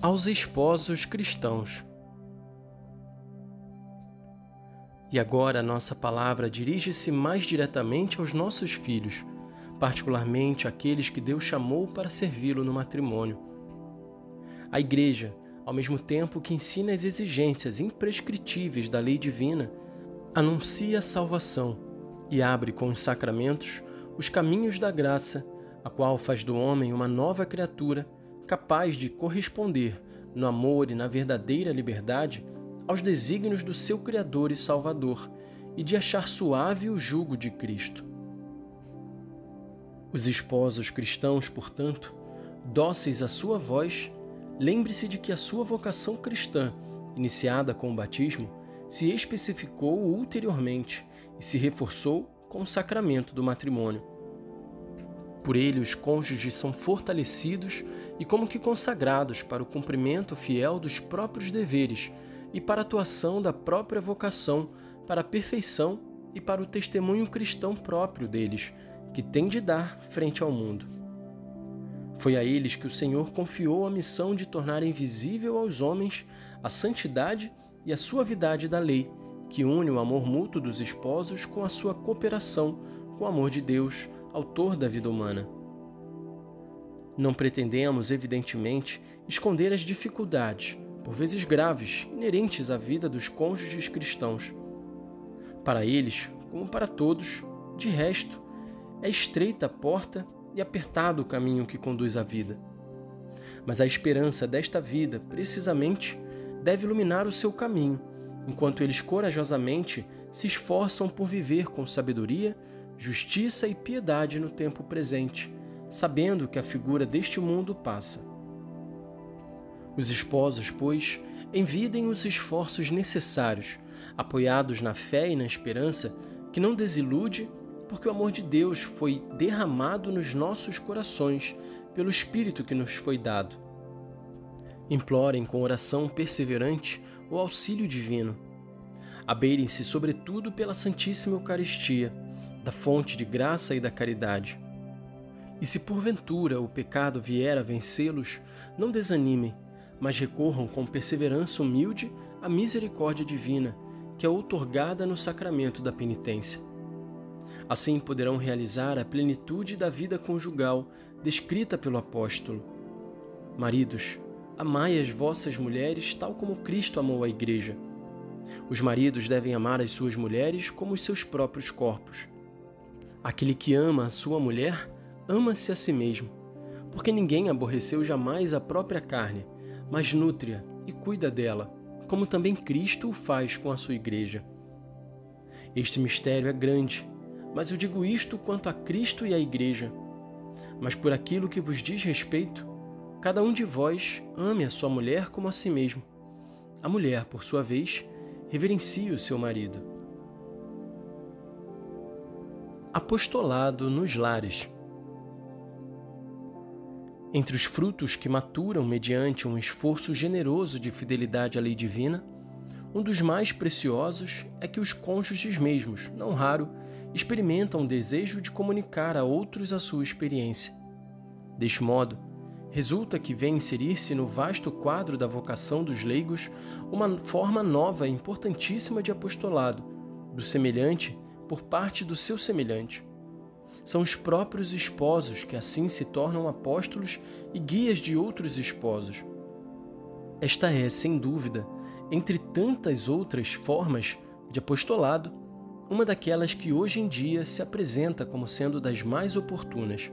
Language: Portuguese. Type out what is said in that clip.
aos esposos cristãos. E agora a nossa palavra dirige-se mais diretamente aos nossos filhos, particularmente aqueles que Deus chamou para servi-lo no matrimônio. A Igreja, ao mesmo tempo que ensina as exigências imprescritíveis da lei divina, anuncia a salvação e abre com os sacramentos os caminhos da graça, a qual faz do homem uma nova criatura capaz de corresponder no amor e na verdadeira liberdade aos desígnios do seu Criador e Salvador e de achar suave o jugo de Cristo. Os esposos cristãos, portanto, dóceis à sua voz, lembre-se de que a sua vocação cristã, iniciada com o batismo, se especificou ulteriormente e se reforçou com o sacramento do matrimônio. Por ele, os cônjuges são fortalecidos e como que consagrados para o cumprimento fiel dos próprios deveres e para a atuação da própria vocação, para a perfeição e para o testemunho cristão próprio deles, que tem de dar frente ao mundo. Foi a eles que o Senhor confiou a missão de tornar invisível aos homens a santidade e a suavidade da lei, que une o amor mútuo dos esposos com a sua cooperação com o amor de Deus, autor da vida humana. Não pretendemos, evidentemente, esconder as dificuldades, por vezes graves, inerentes à vida dos cônjuges cristãos. Para eles, como para todos, de resto, é estreita a porta e apertado o caminho que conduz à vida. Mas a esperança desta vida, precisamente, deve iluminar o seu caminho, enquanto eles corajosamente se esforçam por viver com sabedoria, justiça e piedade no tempo presente, sabendo que a figura deste mundo passa. Os esposos, pois, envidem os esforços necessários, apoiados na fé e na esperança, que não desilude, porque o amor de Deus foi derramado nos nossos corações pelo Espírito que nos foi dado. Implorem com oração perseverante o auxílio divino. Abeirem-se, sobretudo, pela Santíssima Eucaristia, da fonte de graça e da caridade. E se porventura o pecado vier a vencê-los, não desanimem, mas recorram com perseverança humilde à misericórdia divina, que é outorgada no sacramento da penitência. Assim poderão realizar a plenitude da vida conjugal descrita pelo apóstolo. Maridos, amai as vossas mulheres tal como Cristo amou a Igreja. Os maridos devem amar as suas mulheres como os seus próprios corpos. Aquele que ama a sua mulher, ama-se a si mesmo, porque ninguém aborreceu jamais a própria carne, mas nutre-a e cuida dela, como também Cristo o faz com a sua igreja. Este mistério é grande, mas eu digo isto quanto a Cristo e à igreja. Mas por aquilo que vos diz respeito, cada um de vós ame a sua mulher como a si mesmo. A mulher, por sua vez, reverencie o seu marido. Apostolado nos lares. Entre os frutos que maturam mediante um esforço generoso de fidelidade à lei divina, um dos mais preciosos é que os cônjuges mesmos, não raro, experimentam o desejo de comunicar a outros a sua experiência. Deste modo, resulta que vem inserir-se no vasto quadro da vocação dos leigos uma forma nova e importantíssima de apostolado, do semelhante por parte do seu semelhante. São os próprios esposos que assim se tornam apóstolos e guias de outros esposos. Esta é, sem dúvida, entre tantas outras formas de apostolado, uma daquelas que hoje em dia se apresenta como sendo das mais oportunas.